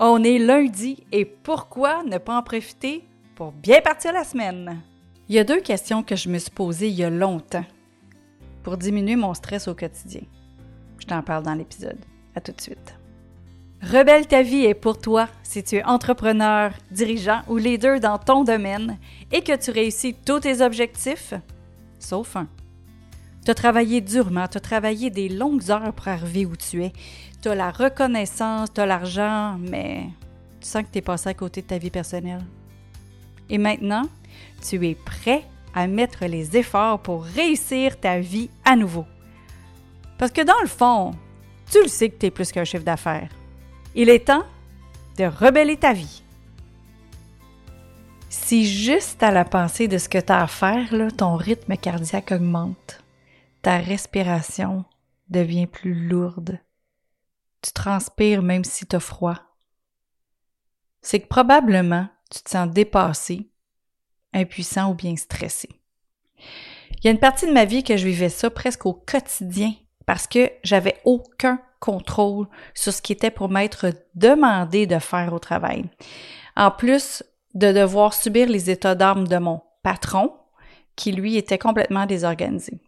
On est lundi et pourquoi ne pas en profiter pour bien partir la semaine? Il y a deux questions que je me suis posées il y a longtemps pour diminuer mon stress au quotidien. Je t'en parle dans l'épisode. À tout de suite. Rebelle ta vie est pour toi si tu es entrepreneur, dirigeant ou leader dans ton domaine et que tu réussis tous tes objectifs, sauf un. Tu as travaillé durement, tu as travaillé des longues heures pour arriver où tu es. Tu as la reconnaissance, tu as l'argent, mais tu sens que tu es passé à côté de ta vie personnelle. Et maintenant, tu es prêt à mettre les efforts pour réussir ta vie à nouveau. Parce que dans le fond, tu le sais que tu es plus qu'un chef d'affaires. Il est temps de rebeller ta vie. Si juste à la pensée de ce que tu as à faire, ton rythme cardiaque augmente respiration devient plus lourde. Tu transpires même si tu as froid. C'est que probablement tu te sens dépassé, impuissant ou bien stressé. Il y a une partie de ma vie que je vivais ça presque au quotidien parce que j'avais aucun contrôle sur ce qui était pour m'être demandé de faire au travail. En plus de devoir subir les états d'âme de mon patron, qui lui était complètement désorganisé.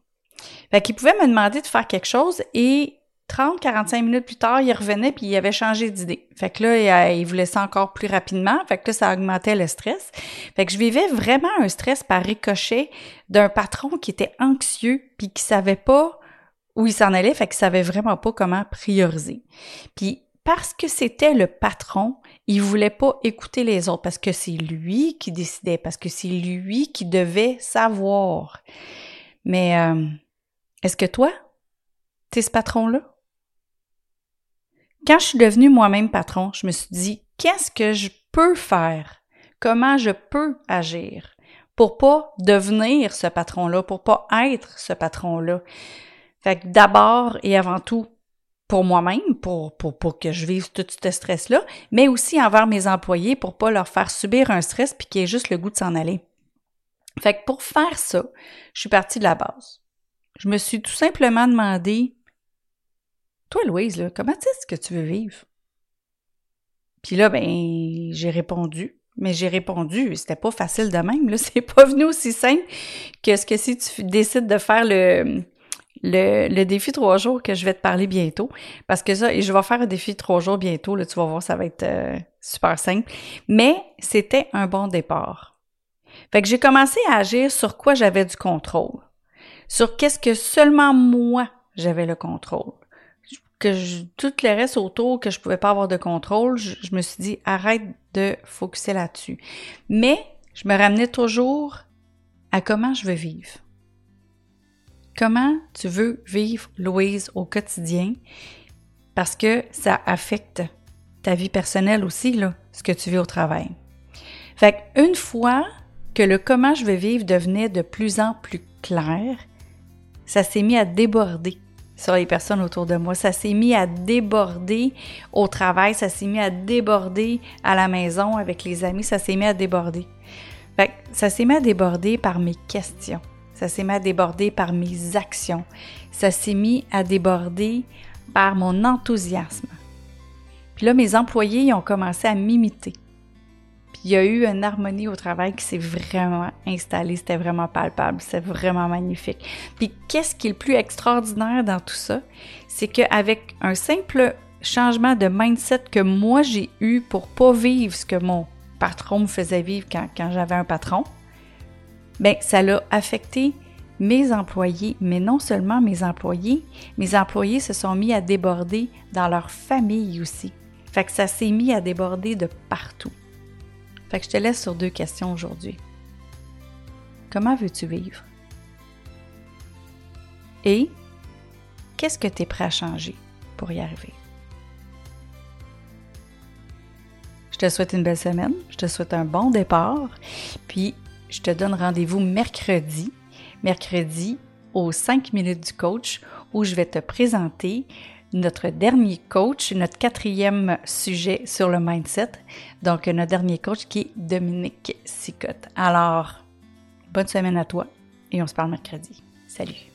Fait qu'il pouvait me demander de faire quelque chose et 30, 45 minutes plus tard, il revenait puis il avait changé d'idée. Fait que là, il voulait ça encore plus rapidement. Fait que là, ça augmentait le stress. Fait que je vivais vraiment un stress par ricochet d'un patron qui était anxieux puis qui savait pas où il s'en allait. Fait qu'il savait vraiment pas comment prioriser. Puis parce que c'était le patron, il voulait pas écouter les autres parce que c'est lui qui décidait, parce que c'est lui qui devait savoir. Mais euh, est-ce que toi, t'es ce patron-là? Quand je suis devenue moi-même patron, je me suis dit, qu'est-ce que je peux faire? Comment je peux agir pour pas devenir ce patron-là, pour pas être ce patron-là? Fait que d'abord et avant tout, pour moi-même, pour, pour, que je vive tout ce stress-là, mais aussi envers mes employés pour pas leur faire subir un stress puis qu'ils aient juste le goût de s'en aller. Fait que pour faire ça, je suis partie de la base je me suis tout simplement demandé Toi, Louise, comment est-ce que tu veux vivre? Puis là, ben, j'ai répondu. Mais j'ai répondu, c'était pas facile de même, là. C'est pas venu aussi simple que ce que si tu décides de faire le, le, défi trois jours que je vais te parler bientôt. Parce que ça, et je vais faire un défi trois jours bientôt, là, tu vas voir, ça va être euh, super simple. Mais c'était un bon départ. Fait que j'ai commencé à agir sur quoi j'avais du contrôle sur qu'est-ce que seulement moi j'avais le contrôle. Que je, tout le reste autour que je pouvais pas avoir de contrôle, je, me suis dit arrête de focuser là-dessus. Mais je me ramenais toujours à comment je veux vivre. Comment tu veux vivre, Louise, au quotidien? Parce que ça affecte ta vie personnelle aussi, là, ce que tu vis au travail. Fait une fois que le comment je veux vivre devenait de plus en plus clair, ça s'est mis à déborder sur les personnes autour de moi. Ça s'est mis à déborder au travail, ça s'est mis à déborder à la maison avec les amis, ça s'est mis à déborder. Ça s'est mis à déborder par mes questions. Ça s'est mis à déborder par mes actions. Ça s'est mis à déborder par mon enthousiasme. Puis là, mes employés ont commencé à m'imiter il y a eu une harmonie au travail qui s'est vraiment installée, c'était vraiment palpable, c'est vraiment magnifique. Puis qu'est-ce qui est le plus extraordinaire dans tout ça, c'est qu'avec un simple changement de mindset que moi j'ai eu pour pas vivre ce que mon patron me faisait vivre quand, j'avais un patron, ben ça l'a affecté mes employés, mais non seulement mes employés, mes employés se sont mis à déborder dans leur famille aussi. Fait que ça s'est mis à déborder de partout. Fait que je te laisse sur deux questions aujourd'hui. Comment veux-tu vivre? Et qu'est-ce que tu es prêt à changer pour y arriver? Je te souhaite une belle semaine, je te souhaite un bon départ, puis je te donne rendez-vous mercredi, mercredi aux 5 minutes du coach, où je vais te présenter notre dernier coach, notre quatrième sujet sur le mindset. Donc, notre dernier coach qui est Dominique Sicotte. Alors, bonne semaine à toi et on se parle mercredi. Salut!